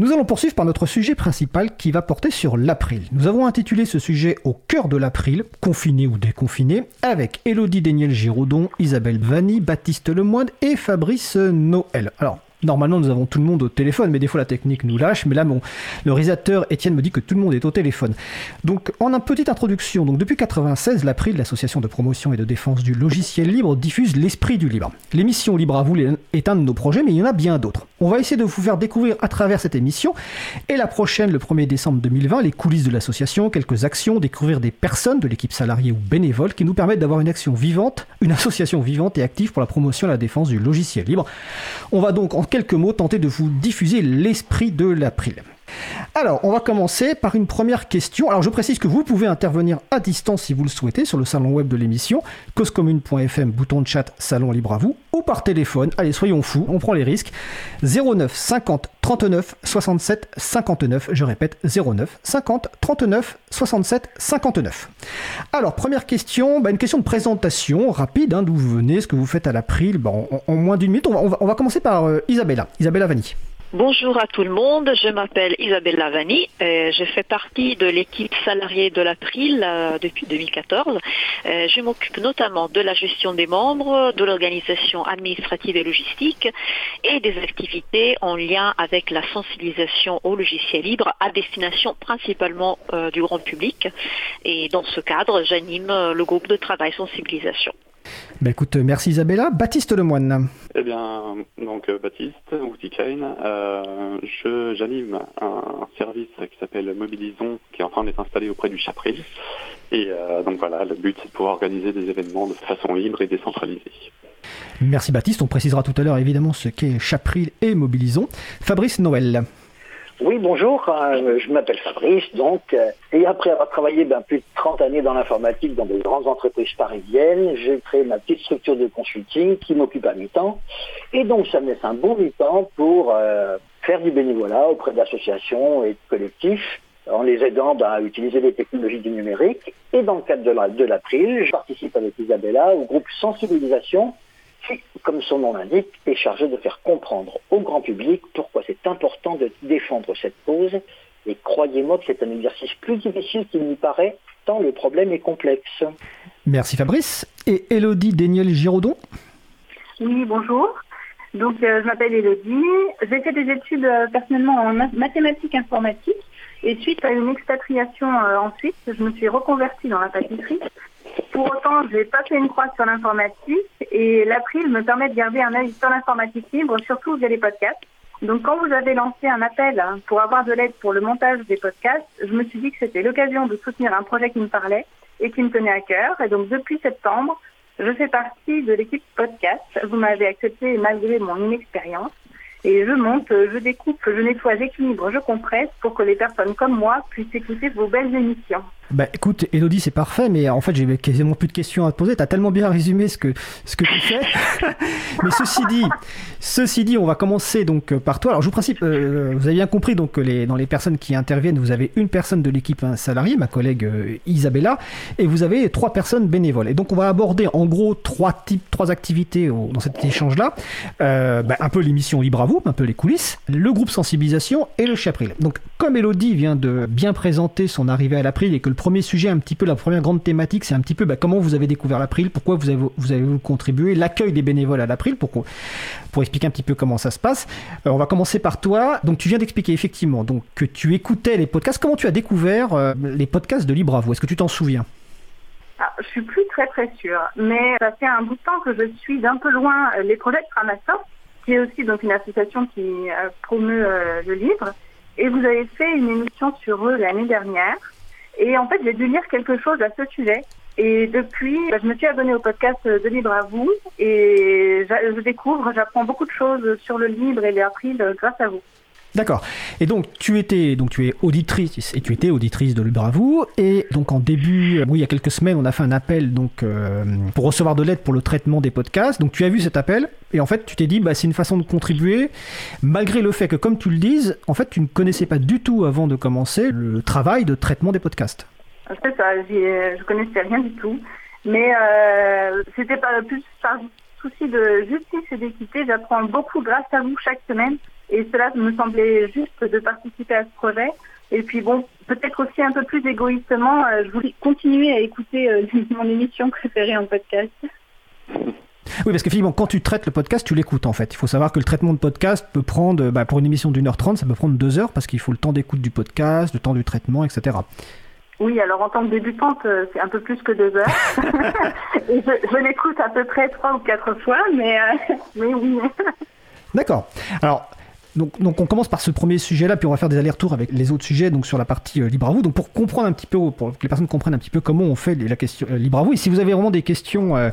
Nous allons poursuivre par notre sujet principal qui va porter sur l'April. Nous avons intitulé ce sujet Au cœur de l'April, confiné ou déconfiné, avec Elodie Daniel Giraudon, Isabelle Vanni, Baptiste Lemoine et Fabrice Noël. Normalement, nous avons tout le monde au téléphone, mais des fois la technique nous lâche. Mais là, mon, le réalisateur Étienne me dit que tout le monde est au téléphone. Donc, en une petite introduction, donc depuis 96, l'April, l'association de promotion et de défense du logiciel libre, diffuse l'esprit du libre. L'émission Libre à vous est un de nos projets, mais il y en a bien d'autres. On va essayer de vous faire découvrir à travers cette émission et la prochaine, le 1er décembre 2020, les coulisses de l'association, quelques actions, découvrir des personnes de l'équipe salariée ou bénévole qui nous permettent d'avoir une action vivante, une association vivante et active pour la promotion et la défense du logiciel libre. On va donc en quelques mots tenter de vous diffuser l'esprit de l'April. Alors, on va commencer par une première question. Alors, je précise que vous pouvez intervenir à distance si vous le souhaitez sur le salon web de l'émission, causecommune.fm, bouton de chat, salon libre à vous, ou par téléphone. Allez, soyons fous, on prend les risques. 09 50 39 67 59. Je répète, 09 50 39 67 59. Alors, première question, bah, une question de présentation rapide, hein, d'où vous venez, ce que vous faites à l'April, bah, en, moins d'une minute. On va, commencer par euh, Isabella, Isabella Vanni. Bonjour à tout le monde, je m'appelle Isabelle Lavani, et je fais partie de l'équipe salariée de l'April euh, depuis 2014. Euh, je m'occupe notamment de la gestion des membres, de l'organisation administrative et logistique et des activités en lien avec la sensibilisation au logiciel libre à destination principalement euh, du grand public. Et dans ce cadre, j'anime le groupe de travail sensibilisation. Ben écoute, merci Isabella. Baptiste Lemoine. Eh bien, donc euh, Baptiste, ou euh, j'anime un service qui s'appelle Mobilisons, qui est en train d'être installé auprès du Chapril. Et euh, donc voilà, le but c'est de pouvoir organiser des événements de façon libre et décentralisée. Merci Baptiste, on précisera tout à l'heure évidemment ce qu'est Chapril et Mobilisons. Fabrice Noël. Oui, bonjour, euh, je m'appelle Fabrice, donc, euh, et après avoir travaillé ben, plus de 30 années dans l'informatique dans des grandes entreprises parisiennes, j'ai créé ma petite structure de consulting qui m'occupe à mi-temps, et donc ça me laisse un bon mi-temps pour euh, faire du bénévolat auprès d'associations et de collectifs, en les aidant ben, à utiliser les technologies du numérique, et dans le cadre de l'April, je participe avec Isabella au groupe Sensibilisation, qui, comme son nom l'indique, est chargé de faire comprendre au grand public pourquoi c'est important de défendre cette cause. Et croyez-moi que c'est un exercice plus difficile qu'il n'y paraît, tant le problème est complexe. Merci Fabrice. Et Elodie Daniel-Giraudon Oui, bonjour. Donc, euh, je m'appelle Elodie. J'ai fait des études euh, personnellement en mathématiques informatiques. Et suite à une expatriation euh, en Suisse, je me suis reconvertie dans la pâtisserie. Pour autant, je n'ai pas fait une croix sur l'informatique et l'April me permet de garder un œil sur l'informatique libre, surtout via les podcasts. Donc quand vous avez lancé un appel pour avoir de l'aide pour le montage des podcasts, je me suis dit que c'était l'occasion de soutenir un projet qui me parlait et qui me tenait à cœur. Et donc depuis septembre, je fais partie de l'équipe podcast. Vous m'avez accepté malgré mon inexpérience. Et je monte, je découpe, je nettoie, j'équilibre, je compresse pour que les personnes comme moi puissent écouter vos belles émissions. Bah écoute, Elodie, c'est parfait, mais en fait, j'ai quasiment plus de questions à te poser. Tu as tellement bien résumé ce que, ce que tu fais. mais ceci dit, ceci dit, on va commencer donc par toi. Alors, je vous principe, euh, vous avez bien compris, donc les, dans les personnes qui interviennent, vous avez une personne de l'équipe un salarié, ma collègue euh, Isabella, et vous avez trois personnes bénévoles. Et donc, on va aborder en gros trois types, trois activités dans cet échange-là. Euh, bah, un peu l'émission Libre à vous, un peu les coulisses, le groupe sensibilisation et le chapril. Donc, comme Elodie vient de bien présenter son arrivée à l'April et que le premier sujet, un petit peu la première grande thématique, c'est un petit peu bah, comment vous avez découvert l'April, pourquoi vous avez, vous avez contribué, l'accueil des bénévoles à l'April, pour, pour expliquer un petit peu comment ça se passe. Euh, on va commencer par toi. Donc tu viens d'expliquer effectivement donc, que tu écoutais les podcasts. Comment tu as découvert euh, les podcasts de Libre à vous? Est-ce que tu t'en souviens? Ah, je suis plus très très sûre, mais ça fait un bout de temps que je suis d'un peu loin euh, les projets de Framasoft, qui est aussi donc une association qui promeut le livre. Et vous avez fait une émission sur eux l'année dernière. Et en fait, j'ai dû lire quelque chose à ce sujet. Et depuis, bah, je me suis abonnée au podcast de Libre à vous et je découvre, j'apprends beaucoup de choses sur le libre et les euh, grâce à vous. D'accord. Et donc tu étais donc tu es auditrice et tu étais auditrice de Libre à vous et donc en début euh, il y a quelques semaines on a fait un appel donc euh, pour recevoir de l'aide pour le traitement des podcasts. Donc tu as vu cet appel et en fait tu t'es dit bah c'est une façon de contribuer malgré le fait que comme tu le dises en fait tu ne connaissais pas du tout avant de commencer le travail de traitement des podcasts. C'est ça, je connaissais rien du tout. Mais euh, c'était pas plus par souci de justice et d'équité. J'apprends beaucoup grâce à vous chaque semaine Et cela me semblait juste de participer à ce projet. Et puis bon, peut-être aussi un peu plus égoïstement, euh, je voulais continuer à écouter euh, mon émission préférée en podcast. Oui, parce qu'effectivement, quand tu traites le podcast, tu l'écoutes en fait. Il faut savoir que le traitement de podcast peut prendre, bah, pour une émission d'une heure trente, ça peut prendre deux heures parce qu'il faut le temps d'écoute du podcast, le temps du traitement, etc. Oui, alors en tant que débutante, euh, c'est un peu plus que deux heures. Et je, je l'écoute à peu près trois ou quatre fois, mais, euh, mais oui. D'accord. Alors, donc, on commence par ce premier sujet-là, puis on va faire des allers-retours avec les autres sujets, donc sur la partie euh, libre à vous. Donc pour comprendre un petit peu, pour que les personnes comprennent un petit peu comment on fait la question euh, libre à vous. Et si vous avez vraiment des questions, euh,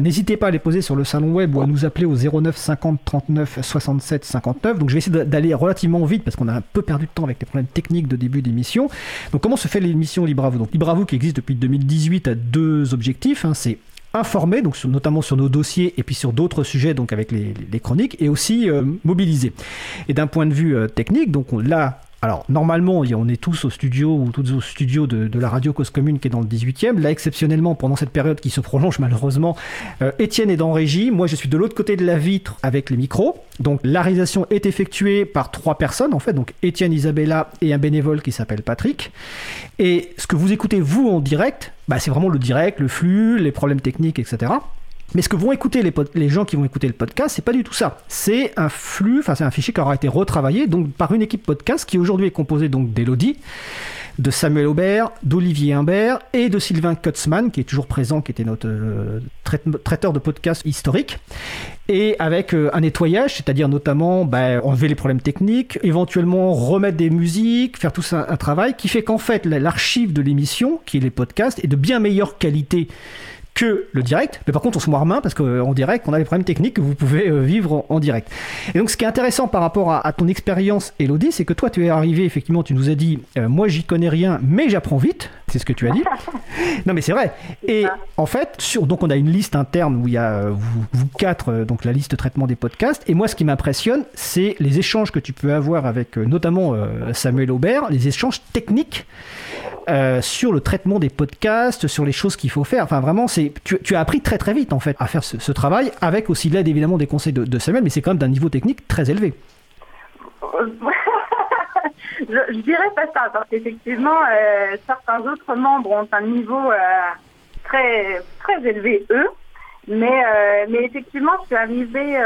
n'hésitez pas à les poser sur le salon web ou à nous appeler au 09 50 39 67 59. Donc je vais essayer d'aller relativement vite parce qu'on a un peu perdu de temps avec les problèmes techniques de début d'émission. Donc comment se fait l'émission libre à vous? Donc libre à vous qui existe depuis 2018 a deux objectifs. Hein. c'est informer, donc notamment sur nos dossiers et puis sur d'autres sujets, donc avec les, chroniques, et aussi euh, mobiliser. Et d'un point de vue euh, technique, donc là, alors normalement, on est tous au studio ou tous au studio de, la radio Cause Commune qui est dans le 18e. Là, exceptionnellement, pendant cette période qui se prolonge malheureusement, euh, Étienne est dans régie. Moi, je suis de l'autre côté de la vitre avec les micros. Donc la réalisation est effectuée par trois personnes en fait. Donc Étienne, Isabella et un bénévole qui s'appelle Patrick. Et ce que vous écoutez vous en direct, bah, c'est vraiment le direct, le flux, les problèmes techniques, etc. Mais ce que vont écouter les, gens qui vont écouter le podcast, c'est pas du tout ça. C'est un flux, enfin c'est un fichier qui aura été retravaillé donc par une équipe podcast qui aujourd'hui est composée donc d'Elodie, de Samuel Aubert, d'Olivier Imbert et de Sylvain Kutzmann qui est toujours présent, qui était notre euh, traiteur de podcast historique. Et avec euh, un nettoyage, c'est-à-dire notamment bah, enlever les problèmes techniques, éventuellement remettre des musiques, faire tout ça un travail qui fait qu'en fait l'archive de l'émission, qui est les podcasts, est de bien meilleure qualité que le direct. Mais par contre, on se marre main parce qu'en direct, on a des problèmes techniques que vous pouvez euh, vivre en, direct. Et donc, ce qui est intéressant par rapport à, ton expérience, Elodie, c'est que toi, tu es arrivé, effectivement, tu nous as dit, euh, moi, j'y connais rien, mais j'apprends vite. C'est ce que tu as dit. non, mais c'est vrai. Et en fait, sur, donc, on a une liste interne où il y a euh, vous, quatre, donc la liste de traitement des podcasts. Et moi, ce qui m'impressionne, c'est les échanges que tu peux avoir avec notamment Samuel Aubert, les échanges techniques sur le traitement des podcasts, sur les choses qu'il faut faire. Enfin, vraiment, c'est tu, as appris très très vite en fait à faire ce, travail, avec aussi l'aide évidemment des conseils de, Samuel, mais c'est quand même d'un niveau technique très élevé. je, dirais pas ça, parce qu'effectivement, euh, certains autres membres ont un niveau euh, très très élevé eux. Mais, euh, mais effectivement, je suis arrivée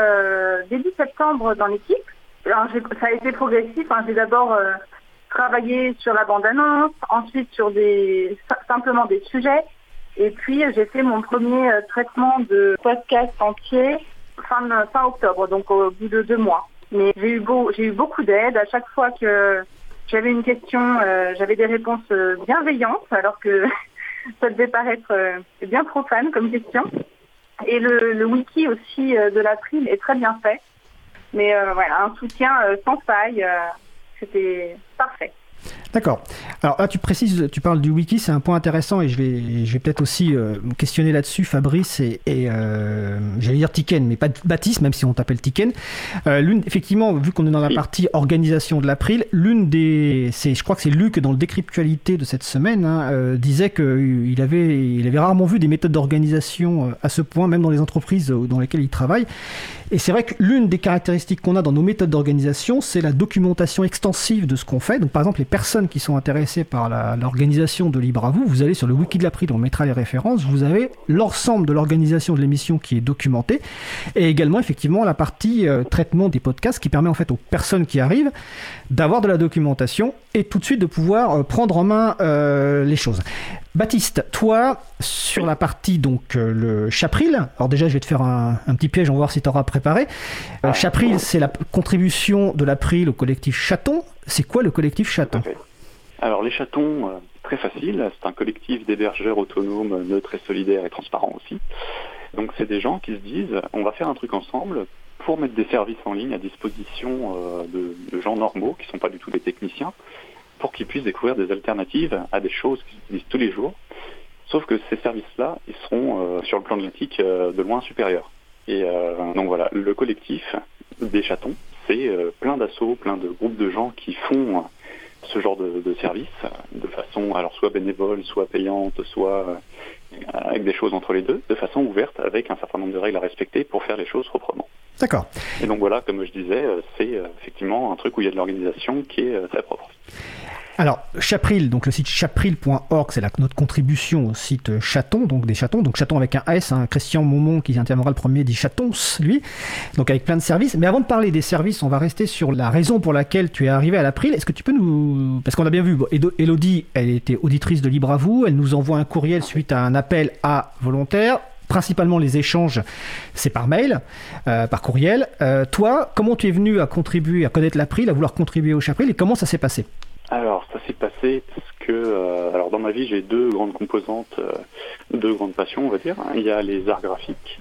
début septembre dans l'équipe. Ça a été progressif. Hein. J'ai d'abord travaillé sur la bande-annonce, ensuite sur des simplement des sujets. Et puis, j'ai fait mon premier euh, traitement de podcast entier fin, fin octobre, donc au bout de deux mois. Mais j'ai eu, beaucoup d'aide. À chaque fois que j'avais une question, euh, j'avais des réponses euh, bienveillantes, alors que ça devait paraître bien profane comme question. Et le, le wiki aussi de l'April est très bien fait. Mais voilà, un soutien sans faille, c'était parfait. D'accord. Alors là, tu précises, tu parles du wiki, c'est un point intéressant et je vais, je vais peut-être aussi euh, me questionner là-dessus, Fabrice et, euh, j'allais dire Tiken, mais pas Baptiste, même si on t'appelle Tiken. Euh, l'une, effectivement, vu qu'on est dans la partie organisation de l'April, l'une des, c'est, je crois que c'est Luc dans le décryptualité de cette semaine, hein, disait qu'il avait, il avait rarement vu des méthodes d'organisation à ce point, même dans les entreprises dans lesquelles il travaille. Et c'est vrai que l'une des caractéristiques qu'on a dans nos méthodes d'organisation, c'est la documentation extensive de ce qu'on fait. Donc par exemple, les personnes qui sont intéressées par l'organisation de Libre à vous, vous allez sur le wiki de l'April, on mettra les références, vous avez l'ensemble de l'organisation de l'émission qui est documentée, et également effectivement la partie euh, traitement des podcasts qui permet en fait aux personnes qui arrivent d'avoir de la documentation et tout de suite de pouvoir euh, prendre en main euh, les choses. Baptiste, toi, sur la partie donc euh, le Chapril, alors déjà je vais te faire un, petit piège, on va voir si tu auras préparé. Euh, Chapril, c'est la contribution de l'April au collectif Chaton. C'est quoi le collectif Chaton Alors les Chatons, euh, très facile, c'est un collectif d'hébergeurs autonomes, neutres et solidaires et transparents aussi. Donc c'est des gens qui se disent, on va faire un truc ensemble pour mettre des services en ligne à disposition de, de gens normaux, qui ne sont pas du tout des techniciens, pour qu'ils puissent découvrir des alternatives à des choses qu'ils utilisent tous les jours. Sauf que ces services-là, ils seront euh, sur le plan de l'éthique euh, de loin supérieurs. Et euh, donc voilà, le collectif des chatons, c'est plein d'assauts, plein de groupes de gens qui font ce genre de, de services de façon alors soit bénévole, soit payante, soit avec des choses entre les deux, de façon ouverte, avec un certain nombre de règles à respecter pour faire les choses proprement. D'accord. Et donc voilà, comme je disais, c'est effectivement un truc où il y a de l'organisation qui est très propre. Alors, Chapril, donc le site chapril.org, c'est notre contribution au site Chaton, donc des chatons, donc chaton avec un S, hein. Christian Momon qui interviendra le premier dit chatons, lui, donc avec plein de services. Mais avant de parler des services, on va rester sur la raison pour laquelle tu es arrivé à l'April. Est-ce que tu peux nous... Parce qu'on a bien vu, Elodie, elle était auditrice de Libre à vous, elle nous envoie un courriel suite à un appel à volontaires principalement les échanges, c'est par mail, euh, par courriel. Euh, toi, comment tu es venu à contribuer, à connaître l'April, à vouloir contribuer au Chapril et comment ça s'est passé? Alors, ça s'est passé parce que, euh, alors dans ma vie, j'ai deux grandes composantes, euh, deux grandes passions, on va dire. Il y a les arts graphiques,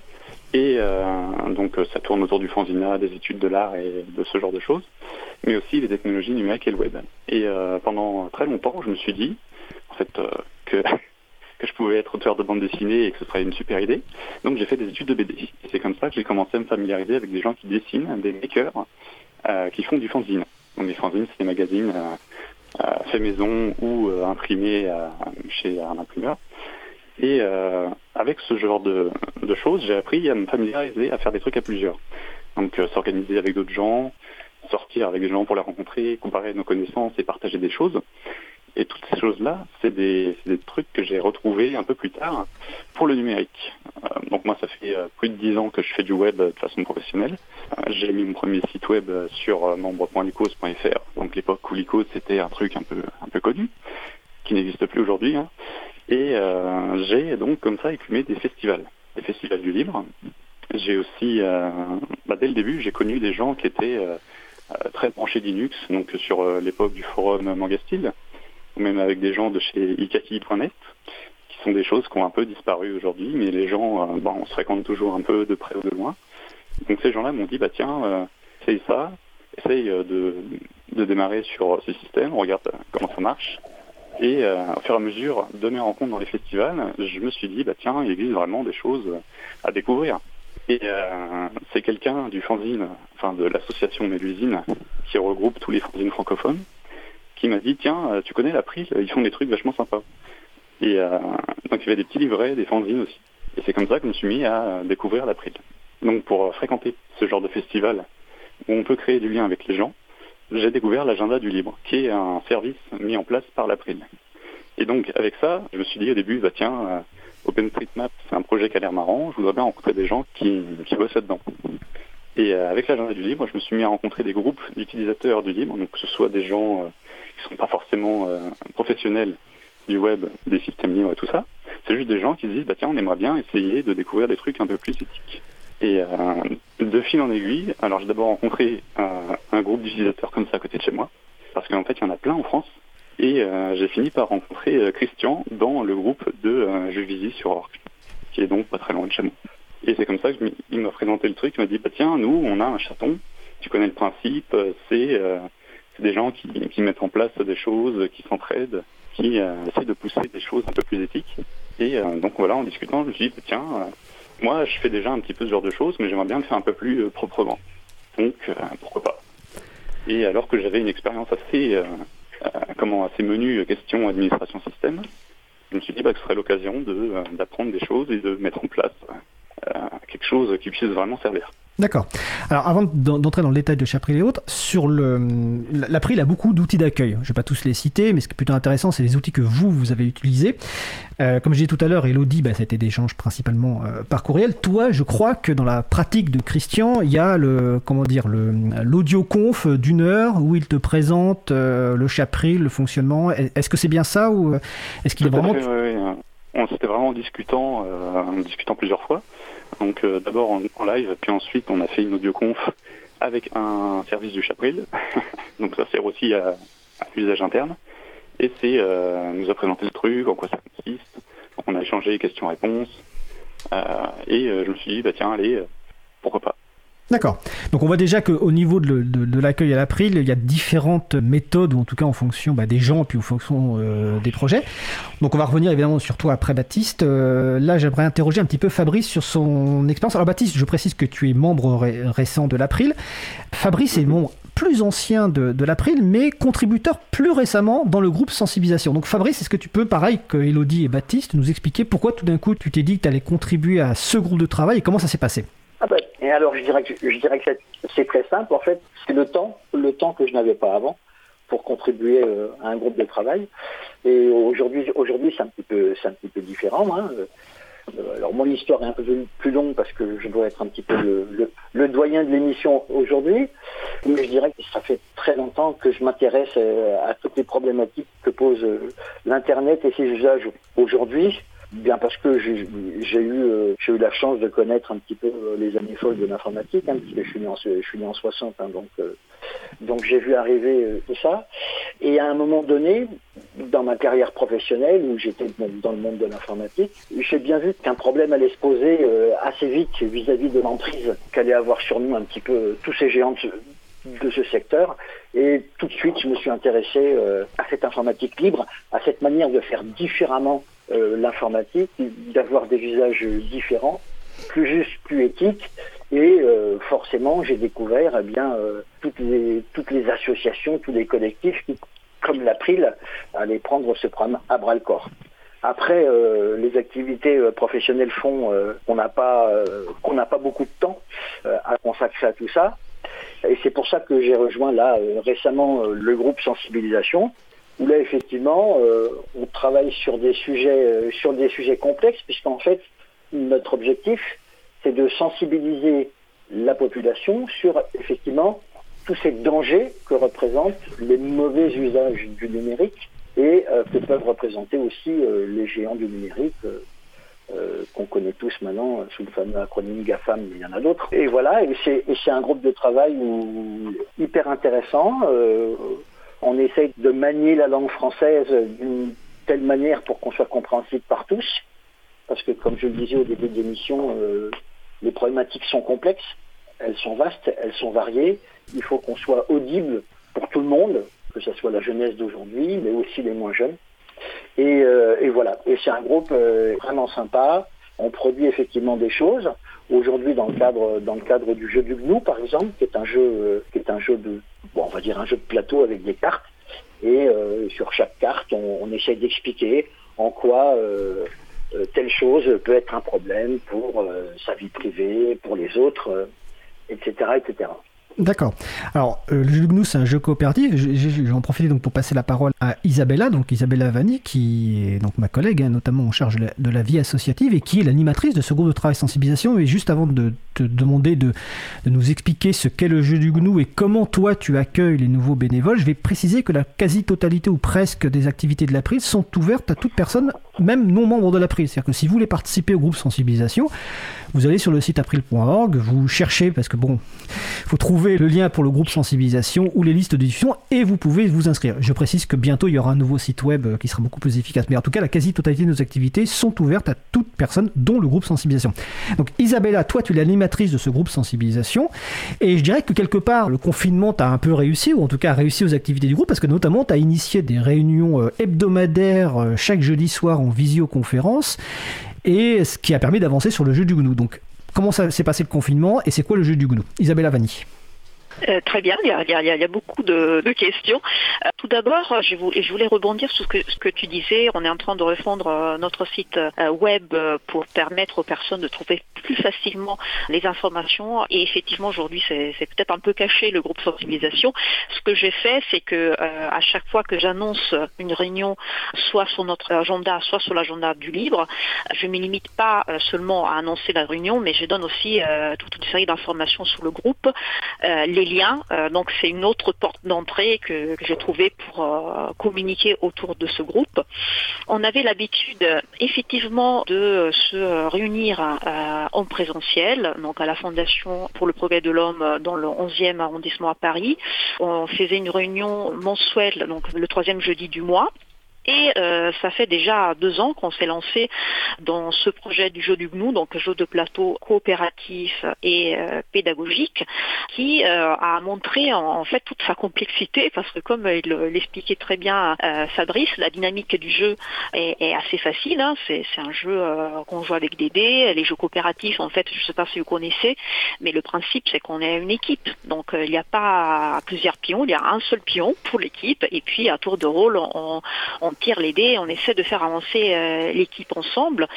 et euh, donc ça tourne autour du fanzina, des études de l'art et de ce genre de choses, mais aussi les technologies numériques et le web. Et pendant très longtemps, je me suis dit, en fait, que que je pouvais être auteur de bande dessinée et que ce serait une super idée. Donc j'ai fait des études de BD. Et c'est comme ça que j'ai commencé à me familiariser avec des gens qui dessinent, des makers, qui font du fanzine. Donc les fanzines, c'est des magazines fait maison ou euh, imprimé euh, chez un imprimeur. Et euh, avec ce genre de, choses, j'ai appris à me familiariser, à faire des trucs à plusieurs. Donc s'organiser avec d'autres gens, sortir avec des gens pour les rencontrer, comparer nos connaissances et partager des choses. Et toutes ces choses-là, c'est des, trucs que j'ai retrouvés un peu plus tard pour le numérique. Euh, donc moi, ça fait euh, plus de dix ans que je fais du web de façon professionnelle. Euh, j'ai mis mon premier site web sur membre.licos.fr, donc l'époque où Licos c'était un truc un peu, un peu connu, qui n'existe plus aujourd'hui. Hein. Et j'ai donc comme ça écumé des festivals, des festivals du libre. J'ai aussi, bah, dès le début, j'ai connu des gens qui étaient très branchés Linux, donc sur l'époque du forum Même avec des gens de chez ikaki.net, qui sont des choses qui ont un peu disparu aujourd'hui, mais les gens, euh, bon, on se fréquente toujours un peu de près ou de loin. Donc ces gens-là m'ont dit, bah tiens, euh, essaye ça, essaye euh, de, de, démarrer sur ce système, regarde comment ça marche. Et au fur et à mesure de mes rencontres dans les festivals, je me suis dit, bah tiens, il existe vraiment des choses à découvrir. Et c'est quelqu'un du fanzine, enfin de l'association Mélusine, qui regroupe tous les fanzines francophones, qui m'a dit tiens, euh, tu connais l'April, ils font des trucs vachement sympas. Et euh, donc il y avait des petits livrets, des fanzines aussi. Et c'est comme ça que je me suis mis à découvrir l'April. Donc pour fréquenter ce genre de festival où on peut créer du lien avec les gens, j'ai découvert l'agenda du libre, qui est un service mis en place par l'April. Et donc avec ça, je me suis dit au début, bah tiens, euh, OpenStreetMap, c'est un projet qui a l'air marrant, je voudrais bien rencontrer des gens qui, qui bossent là-dedans. Et avec l'agenda du libre, je me suis mis à rencontrer des groupes d'utilisateurs du libre, donc que ce soit des gens qui sont pas forcément euh, professionnels du web, des systèmes libres et tout ça. C'est juste des gens qui se disent, bah tiens, on aimerait bien essayer de découvrir des trucs un peu plus éthiques. Et euh, de fil en aiguille, alors j'ai d'abord rencontré euh, un groupe d'utilisateurs comme ça à côté de chez moi, parce qu'en fait il y en a plein en France, et j'ai fini par rencontrer Christian dans le groupe de Jeux sur Orc, qui est donc pas très loin de chez moi. Et c'est comme ça qu'il m'a présenté le truc, il m'a dit, bah tiens, nous on a un chaton, tu connais le principe, c'est des gens qui, mettent en place des choses, qui s'entraident, qui euh, essaient de pousser des choses un peu plus éthiques. Et euh, donc voilà, en discutant, je me suis dit, tiens, euh, moi je fais déjà un petit peu ce genre de choses, mais j'aimerais bien le faire un peu plus proprement. Donc pourquoi pas Et alors que j'avais une expérience assez, comment, assez menue question administration système, je me suis dit bah, que ce serait l'occasion d'apprendre des choses et de mettre en place quelque chose qui puisse vraiment servir. D'accord. Alors avant d'entrer dans le détail de Chapril et autres, sur le l'April a beaucoup d'outils d'accueil. Je ne vais pas tous les citer, mais ce qui est plutôt intéressant, c'est les outils que vous vous avez utilisés. Euh, comme je disais tout à l'heure, Elodie, bah, ça a été des échanges principalement euh, par courriel. Toi, je crois que dans la pratique de Christian, il y a le comment dire le l'audio conf d'une heure où il te présente euh, le Chapril, le fonctionnement. Est-ce que c'est bien ça ou est-ce qu'il est vraiment oui, oui. On s'était vraiment en discutant, en discutant plusieurs fois. Donc euh, d'abord en, live, puis ensuite on a fait une audioconf avec un service du Chapril. Donc ça sert aussi à, à l'usage interne. Et c'est euh, nous a présenté le truc, en quoi ça consiste. On a échangé questions-réponses. Euh, et je me suis dit, bah tiens, allez, pourquoi pas. D'accord. Donc on voit déjà qu'au niveau de, l'accueil à l'April, il y a différentes méthodes, ou en tout cas en fonction bah, des gens, puis en fonction euh, des projets. Donc on va revenir évidemment sur toi après Baptiste. Euh, là j'aimerais interroger un petit peu Fabrice sur son expérience. Alors Baptiste, je précise que tu es membre récent de l'April. Fabrice est membre plus ancien de, de l'April, mais contributeur plus récemment dans le groupe sensibilisation. Donc Fabrice, est-ce que tu peux, pareil que Elodie et Baptiste, nous expliquer pourquoi tout d'un coup tu t'es dit que tu allais contribuer à ce groupe de travail et comment ça s'est passé? Ah ben, et alors je dirais que c'est très simple en fait, c'est le temps, le temps que je n'avais pas avant pour contribuer euh, à un groupe de travail. Et aujourd'hui, aujourd'hui c'est un petit peu, un petit peu différent. Hein. Euh, alors mon histoire est un peu plus longue parce que je dois être un petit peu le, le, doyen de l'émission aujourd'hui, mais je dirais que ça fait très longtemps que je m'intéresse euh, à toutes les problématiques que pose l'Internet et ses usages aujourd'hui. Bien parce que j'ai eu, euh, j'ai eu la chance de connaître un petit peu euh, les années folles de l'informatique, hein, puisque je suis né en, je suis né en 60, hein, donc euh, donc j'ai vu arriver tout ça. Et à un moment donné, dans ma carrière professionnelle, où j'étais dans le monde de l'informatique, j'ai bien vu qu'un problème allait se poser assez vite vis-à-vis de l'emprise qu'allait avoir sur nous un petit peu tous ces géants de, ce secteur. Et tout de suite, je me suis intéressé à cette informatique libre, à cette manière de faire différemment euh, l'informatique, d'avoir des usages différents, plus justes, plus éthiques. Et euh, forcément, j'ai découvert eh bien euh, toutes les associations, tous les collectifs qui, comme l'April, allaient prendre ce problème à bras le corps. Après, les activités professionnelles font qu'on n'a pas qu'on n'a pas beaucoup de temps à consacrer à tout ça. Et c'est pour ça que j'ai rejoint là récemment le groupe sensibilisation, où là effectivement euh, on travaille sur des sujets euh, sur des sujets complexes puisqu'en fait notre objectif c'est de sensibiliser la population sur effectivement tous ces dangers que représentent les mauvais usages du numérique et euh, que peuvent représenter aussi les géants du numérique qu'on connaît tous maintenant sous le fameux acronyme GAFAM, mais il y en a d'autres. Et voilà, et c'est un groupe de travail hyper intéressant on essaye de manier la langue française d'une telle manière pour qu'on soit compréhensible par tous, parce que comme je le disais au début de l'émission, euh, les problématiques sont complexes, elles sont vastes, elles sont variées, il faut qu'on soit audible pour tout le monde, que ce soit la jeunesse d'aujourd'hui, mais aussi les moins jeunes. Et, euh, voilà, et c'est un groupe euh, vraiment sympa, on produit effectivement des choses. Aujourd'hui, dans le cadre dans le cadre du jeu du GNU, par exemple, qui est un jeu qui est un jeu de bon, on va dire un jeu de plateau avec des cartes. Et euh, sur chaque carte, on, on essaye d'expliquer en quoi euh, euh, telle chose peut être un problème pour sa vie privée, pour les autres, etc., etc. D'accord. Alors, euh, le jeu GNU, c'est un jeu coopératif. J'en profite donc pour passer la parole à Isabella, donc Isabella Vanni, qui est donc ma collègue, hein, notamment en charge de la, vie associative et qui est l'animatrice de ce groupe de travail sensibilisation. Et juste avant de te demander de, nous expliquer ce qu'est le jeu du GNU et comment toi tu accueilles les nouveaux bénévoles, je vais préciser que la quasi-totalité ou presque des activités de l'April sont ouvertes à toute personne, même non membre de l'April. C'est-à-dire que si vous voulez participer au groupe sensibilisation, vous allez sur le site april.org, vous cherchez, parce que bon, faut trouver le lien pour le groupe sensibilisation ou les listes de diffusion et vous pouvez vous inscrire. Je précise que bientôt il y aura un nouveau site web euh, qui sera beaucoup plus efficace. Mais en tout cas, la quasi-totalité de nos activités sont ouvertes à toute personne, dont le groupe sensibilisation. Donc Isabella, toi tu es l'animatrice de ce groupe sensibilisation et je dirais que quelque part le confinement t'a un peu réussi, ou en tout cas réussi aux activités du groupe, parce que notamment tu as initié des réunions euh, hebdomadaires euh, chaque jeudi soir en visioconférence et ce qui a permis d'avancer sur le jeu du GNU. Donc, comment s'est passé le confinement et c'est quoi le jeu du GNU Isabella Vanni. Euh, très bien, il y a, beaucoup de, questions. Euh, tout d'abord, je, voulais rebondir sur ce que, tu disais. On est en train de refondre euh, notre site web pour permettre aux personnes de trouver plus facilement les informations. Et effectivement, aujourd'hui, c'est peut-être un peu caché le groupe sensibilisation. Ce que j'ai fait, c'est que à chaque fois que j'annonce une réunion, soit sur notre agenda, soit sur l'agenda du livre, je ne me limite pas seulement à annoncer la réunion, mais je donne aussi toute une série d'informations sur le groupe, Euh, donc c'est une autre porte d'entrée que, j'ai trouvée pour euh, communiquer autour de ce groupe. On avait l'habitude effectivement de se réunir euh, en présentiel, donc à la Fondation pour le progrès de l'homme dans le 11e arrondissement à Paris. On faisait une réunion mensuelle, donc le troisième jeudi du mois. Et euh, ça fait déjà deux ans qu'on s'est lancé dans ce projet du jeu du GNU, donc jeu de plateau coopératif et euh, pédagogique, qui euh, a montré en, fait toute sa complexité, parce que comme il l'expliquait très bien Fabrice, la dynamique du jeu est, assez facile. Hein. C'est, un jeu qu'on joue avec des dés. Les jeux coopératifs, en fait, je ne sais pas si vous connaissez, mais le principe c'est qu'on est une équipe. Donc il n'y a pas plusieurs pions, il y a un seul pion pour l'équipe, et puis à tour de rôle, on on tire les dés, on essaie de faire avancer l'équipe ensemble.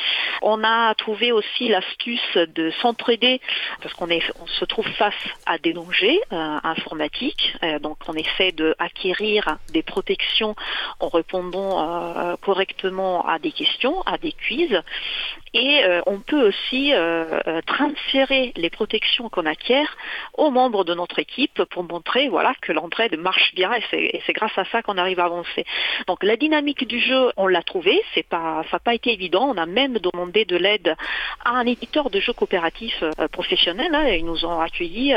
On a trouvé aussi l'astuce de s'entraider parce qu'on on se trouve face à des dangers informatiques. donc on essaie de acquérir des protections en répondant correctement à des questions, à des quiz. Et euh, on peut aussi euh, euh, transférer les protections qu'on acquiert aux membres de notre équipe pour montrer voilà, que l'entraide marche bien et c'est grâce à ça qu'on arrive à avancer. Donc la dynamique du jeu, on l'a trouvée, c'est pas, ça n'a pas été évident. On a même demandé de l'aide à un éditeur de jeux coopératifs professionnels. Hein, ils nous ont accueillis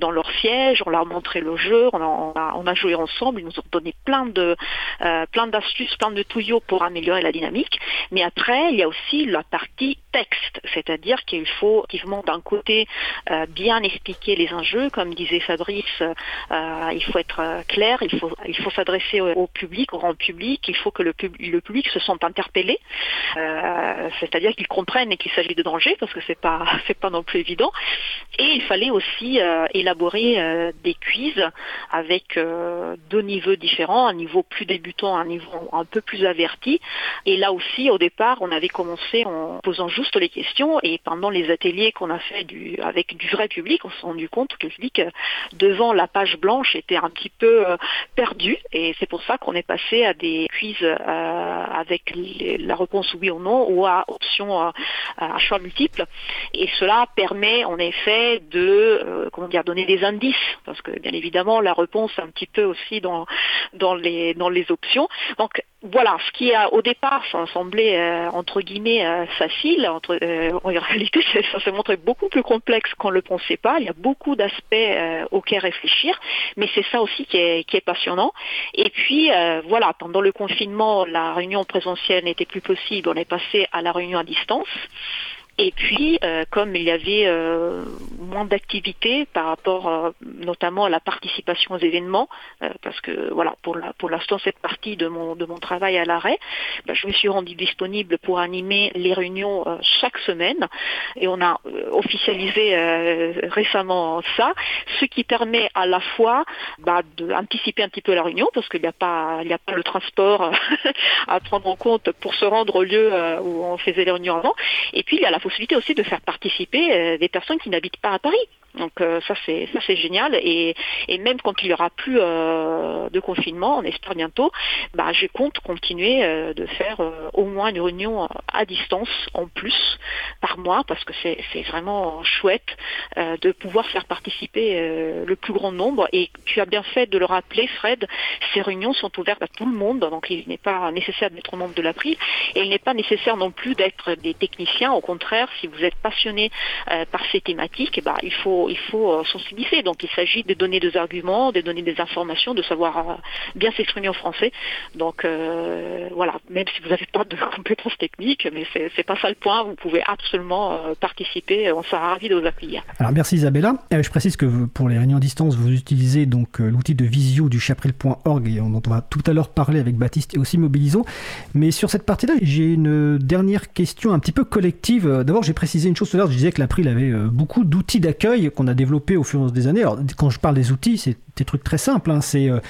dans leur siège, on leur a montré le jeu, on a, on a, joué ensemble, ils nous ont donné plein de plein d'astuces, plein de tuyaux pour améliorer la dynamique. Mais après, il y a aussi la partie texte, c'est-à-dire qu'il faut effectivement d'un côté euh, bien expliquer les enjeux, comme disait Fabrice, euh, il faut être euh, clair, il faut il faut s'adresser au, public, au grand public, il faut que le, le public se sente interpellé, c'est-à-dire qu'il comprenne qu'il s'agit de danger, parce que c'est pas pas non plus évident. Et il fallait aussi élaborer des quiz avec deux niveaux différents, un niveau plus débutant, un niveau un peu plus averti. Et là aussi, au départ, on avait commencé en posant juste les questions et pendant les ateliers qu'on a fait avec du vrai public, on s'est rendu compte que le public euh, devant la page blanche était un petit peu euh, perdu. Et c'est pour ça qu'on est passé à des quiz euh, avec la réponse oui ou non ou à option à choix multiple et cela permet en effet de comment dire donner des indices. Parce que bien évidemment la réponse est un petit peu aussi dans dans les dans les options. Donc voilà, ce qui a au départ ça semblait entre guillemets facile, entre, euh, en réalité ça s'est montré beaucoup plus complexe qu'on ne le pensait pas. Il y a beaucoup d'aspects euh, auxquels réfléchir, mais c'est ça aussi qui est, qui est passionnant. Et puis euh, voilà, pendant le confinement, la réunion présentielle n'était plus possible, on est passé à la réunion à distance. Et puis, euh, comme il y avait euh, moins d'activités par rapport euh, notamment à la participation aux événements, parce que voilà, pour l'instant cette partie de mon de mon travail à l'arrêt, bah, je me suis rendue disponible pour animer les réunions chaque semaine, et on a officialisé récemment ça, ce qui permet à la fois bah, d'anticiper un petit peu la réunion, parce qu'il n'y a pas a pas le transport à prendre en compte pour se rendre au lieu où on faisait les réunions avant, et puis il y a possibilité aussi de faire participer euh, des personnes qui n'habitent pas à Paris. Donc euh, ça c'est ça c'est génial. Et, et, même quand il y aura plus euh, de confinement, on espère bientôt, bah, je compte continuer euh, de faire au moins une réunion à distance en plus par mois parce que c'est vraiment chouette de pouvoir faire participer le plus grand nombre. Et tu as bien fait de le rappeler Fred, ces réunions sont ouvertes à tout le monde donc il n'est pas nécessaire d'être membre de l'April et il n'est pas nécessaire non plus d'être des techniciens, au contraire si vous êtes passionné par ces thématiques, bah, il faut il faut euh, sensibiliser. Donc il s'agit de donner des arguments, de donner des informations, de savoir euh, bien s'exprimer en français. Donc euh, voilà, même si vous n'avez pas de compétences techniques, mais c'est pas ça le point, vous pouvez absolument participer, on sera ravis de vous accueillir. Alors merci Isabella. je précise que pour les réunions à distance, vous utilisez donc l'outil de visio du chapril.org dont on va tout à l'heure parler avec Baptiste et aussi Mobilisons. Mais sur cette partie-là, j'ai une dernière question un petit peu collective. D'abord, j'ai précisé une chose tout à l'heure, je disais que l'April avait beaucoup d'outils d'accueil qu'on a développé au fur et à mesure des années. Alors, quand je parle des outils, c'est des trucs très simples. Hein. C'est euh,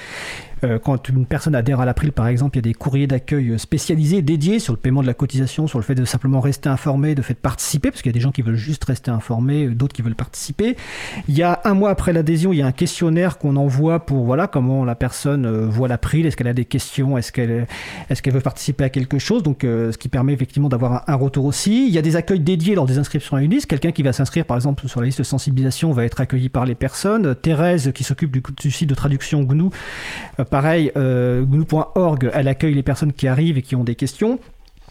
quand une personne adhère à l'April, par exemple, il y a des courriers d'accueil spécialisés, dédiés sur le paiement de la cotisation, sur le fait de simplement rester informé, de fait participer, parce qu'il y a des gens qui veulent juste rester informés, d'autres qui veulent participer. Il y a un mois après l'adhésion, il y a un questionnaire qu'on envoie pour voilà comment la personne euh, voit l'April, est-ce qu'elle a des questions, est-ce qu'elle veut participer à quelque chose, donc euh, ce qui permet effectivement d'avoir un, retour aussi. Il y a des accueils dédiés lors des inscriptions à une liste. Quelqu'un qui va s'inscrire, par exemple, sur la liste de sensibilisation va être accueilli par les personnes. Thérèse, qui s'occupe du, du, site de traduction GNU, pareil, GNU.org, elle accueille les personnes qui arrivent et qui ont des questions.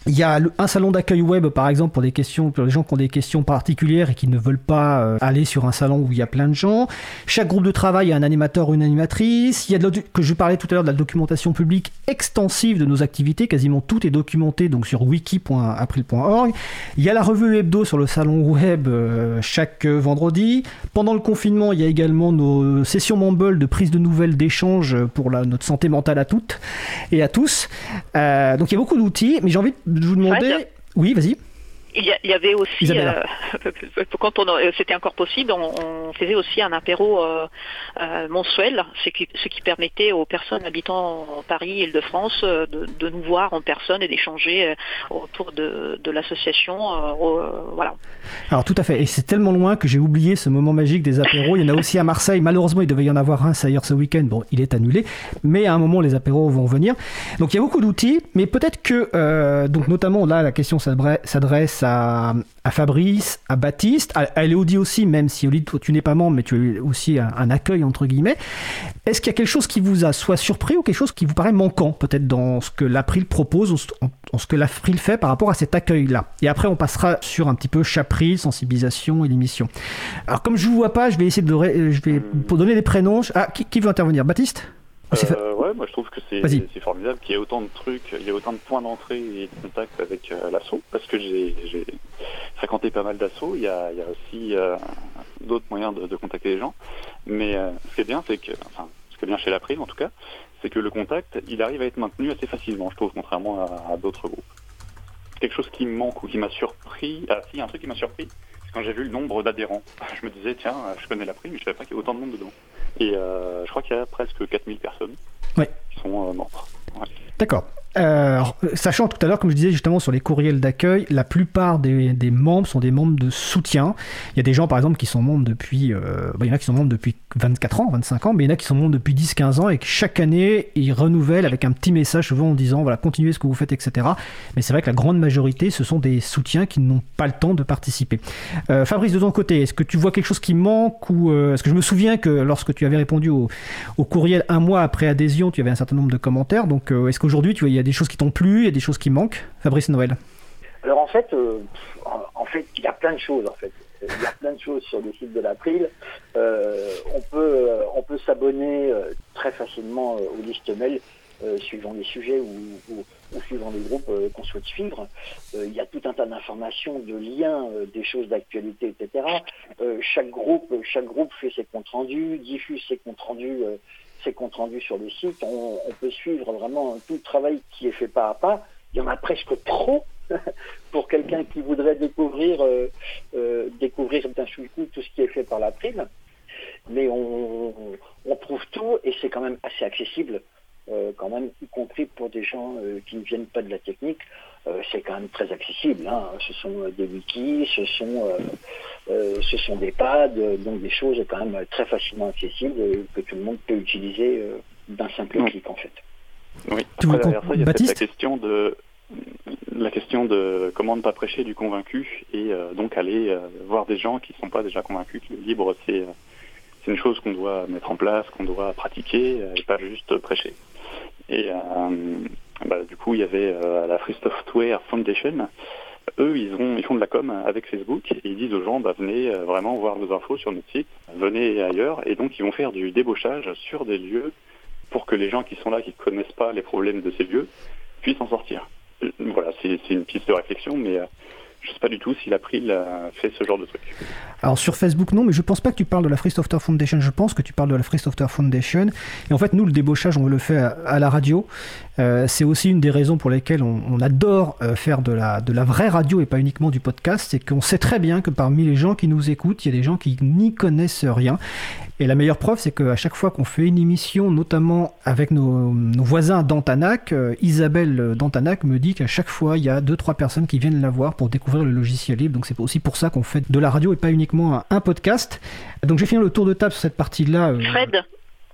Il y a un salon d'accueil web, par exemple, pour des questions, pour les gens qui ont des questions particulières et qui ne veulent pas euh, aller sur un salon où il y a plein de gens. Chaque groupe de travail a un animateur ou une animatrice. Il y a de que je parlais tout à l'heure de la documentation publique extensive de nos activités. Quasiment tout est documenté donc sur wiki.april.org. Il y a la revue hebdo sur le salon web euh, chaque vendredi. Pendant le confinement, il y a également nos sessions Mumble de prise de nouvelles, d'échange pour la, notre santé mentale à toutes et à tous. Euh, donc il y a beaucoup d'outils, mais j'ai envie de vous demandais. Oui, vas-y. Il y, avait aussi, euh, quand on, c'était encore possible, on, faisait aussi un apéro euh, euh, mensuel, ce qui, ce qui permettait aux personnes habitant Paris, Île-de-France, de, de, nous voir en personne et d'échanger autour de, de l'association. voilà. Alors tout à fait, et c'est tellement loin que j'ai oublié ce moment magique des apéros. Il y en a aussi à Marseille. Malheureusement, il devait y en avoir un, ailleurs ce week-end. Bon, il est annulé, mais à un moment, les apéros vont venir. Donc il y a beaucoup d'outils, mais peut-être que, donc notamment là, la question s'adresse à, Fabrice, à Baptiste, à, Elodie aussi, même si Elodie, toi, tu n'es pas membre, mais tu as aussi un, accueil, entre guillemets. Est-ce qu'il y a quelque chose qui vous a soit surpris ou quelque chose qui vous paraît manquant, peut-être dans ce que l'April propose, ou en, ce que l'April fait par rapport à cet accueil-là? Et après, on passera sur un petit peu Chapril, sensibilisation et l'émission. Alors, comme je ne vous vois pas, je vais essayer de. Je vais, pour donner des prénoms. Ah, qui veut intervenir? Baptiste? Euh, ouais, moi je trouve que c'est formidable qu'il y ait autant de trucs, il y ait autant de points d'entrée et de contact avec euh, l'assaut, parce que j'ai fréquenté pas mal d'assauts. Il y a, il y a aussi euh, d'autres moyens de, de, contacter les gens. Mais euh, ce qui est bien, c'est que, enfin, ce qui est bien chez la prime en tout cas, c'est que le contact, il arrive à être maintenu assez facilement, je trouve, contrairement à, à d'autres groupes. Quelque chose qui me manque ou qui m'a surpris, ah si, un truc qui m'a surpris, quand j'ai vu le nombre d'adhérents. Je me disais, tiens, je connais la prime, mais je savais pas qu'il y avait autant de monde dedans. Et euh, je crois qu'il y a presque 4000 personnes qui sont euh, mortes. D'accord. Euh, sachant tout à l'heure, comme je disais justement sur les courriels d'accueil, la plupart des, membres sont des membres de soutien. Il y a des gens par exemple qui sont membres depuis, euh, bah, il y en a qui sont membres depuis 24 ans, 25 ans, mais il y en a qui sont membres depuis 10-15 ans et que chaque année ils renouvellent avec un petit message souvent en disant voilà continuez ce que vous faites, etc. Mais c'est vrai que la grande majorité ce sont des soutiens qui n'ont pas le temps de participer. Euh, Fabrice de ton côté, est-ce que tu vois quelque chose qui manque ou est-ce que je me souviens que lorsque tu avais répondu au, courriel un mois après adhésion, tu avais un certain nombre de commentaires. Donc est-ce qu'aujourd'hui tu vois il y a des choses qui t'ont plu, il y a des choses qui manquent Fabrice Noël Alors en fait, euh, en, fait, il y a plein de choses en fait. Il y a plein de choses sur le site de l'April. Euh, on peut, euh, on peut s'abonner très facilement aux listes mail suivant les sujets ou, suivant les groupes qu'on souhaite suivre. il y a tout un tas d'informations, de liens, des choses d'actualité, etc. chaque groupe, chaque groupe fait ses comptes rendus, diffuse ses comptes rendus compte rendu sur le site, on, peut suivre vraiment tout le travail qui est fait pas à pas. Il y en a presque trop pour quelqu'un qui voudrait découvrir, euh, euh, découvrir d'un seul coup tout ce qui est fait par la prime. Mais on, trouve tout et c'est quand même assez accessible, euh, quand même, y compris pour des gens qui ne viennent pas de la technique. C'est quand même très accessible. Hein. Ce sont des wikis, ce sont euh, ce sont des pads, donc des choses quand même très facilement accessibles que tout le monde peut utiliser euh, d'un simple clic en fait. Oui. Après, derrière ça, il y a la question de la question de comment ne pas prêcher du convaincu et euh, donc aller voir des gens qui ne sont pas déjà convaincus que le libre c'est c'est une chose qu'on doit mettre en place, qu'on doit pratiquer et pas juste prêcher. Et bah, du coup, il y avait la Free Software Foundation eux, ils, ont, ils font de la com avec Facebook et ils disent aux gens, bah, venez euh, vraiment voir nos infos sur notre site, venez ailleurs. Et donc, ils vont faire du débauchage sur des lieux pour que les gens qui sont là, qui ne connaissent pas les problèmes de ces lieux, puissent en sortir. Euh, voilà, c'est une piste de réflexion, mais euh, je ne sais pas du tout s'il a pris fait ce genre de truc. Alors sur Facebook non, mais je pense pas que tu parles de la Free Software Foundation. Je pense que tu parles de la Free Software Foundation. Et en fait, nous, le débauchage, on le fait à, la radio. Euh, c'est aussi une des raisons pour lesquelles on, adore euh, faire de la, de la vraie radio et pas uniquement du podcast. C'est qu'on sait très bien que parmi les gens qui nous écoutent, il y a des gens qui n'y connaissent rien. Et la meilleure preuve, c'est qu'à chaque fois qu'on fait une émission, notamment avec nos, voisins d'Antanac, euh, Isabelle d'Antanac me dit qu'à chaque fois, il y a deux trois personnes qui viennent la voir pour découvrir le logiciel libre. Donc c'est aussi pour ça qu'on fait de la radio et pas uniquement un, podcast. Donc j'ai fini le tour de table sur cette partie-là. Euh,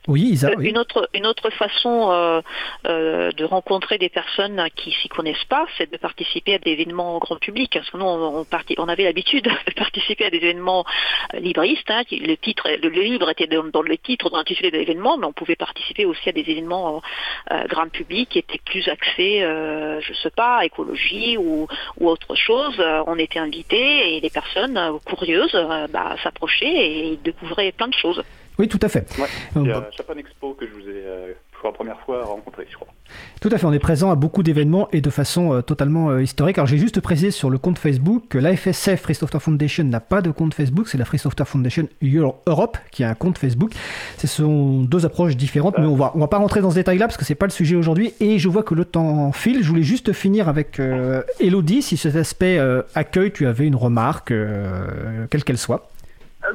oui, euh, Une autre une autre façon euh, euh, de rencontrer des personnes qui s'y connaissent pas, c'est de participer à des événements grand public. Parce que nous, on, on, avait l'habitude de participer à des événements libristes. Hein, le titre, le, livre était dans, le titre, dans l'intitulé de l'événement, mais on pouvait participer aussi à des événements grand public qui étaient plus axés, je sais pas, écologie ou, ou autre chose. On était invités et les personnes curieuses bah, s'approchaient et découvraient plein de choses. Oui, tout à fait. il y a Japan Expo que je vous ai, euh, pour la première fois rencontré, je crois. Tout à fait, on est présent à beaucoup d'événements et de façon euh, totalement euh, historique. Alors j'ai juste précisé sur le compte Facebook que l'AFSF Free Software Foundation n'a pas de compte Facebook, c'est la Free Software Foundation Europe qui a un compte Facebook. Ce sont deux approches différentes, mais on va, on va pas rentrer dans ce détail-là parce que c'est pas le sujet aujourd'hui. Et je vois que le temps file. Je voulais juste finir avec euh, Elodie, si cet aspect accueil, tu avais une remarque, quelle qu'elle soit.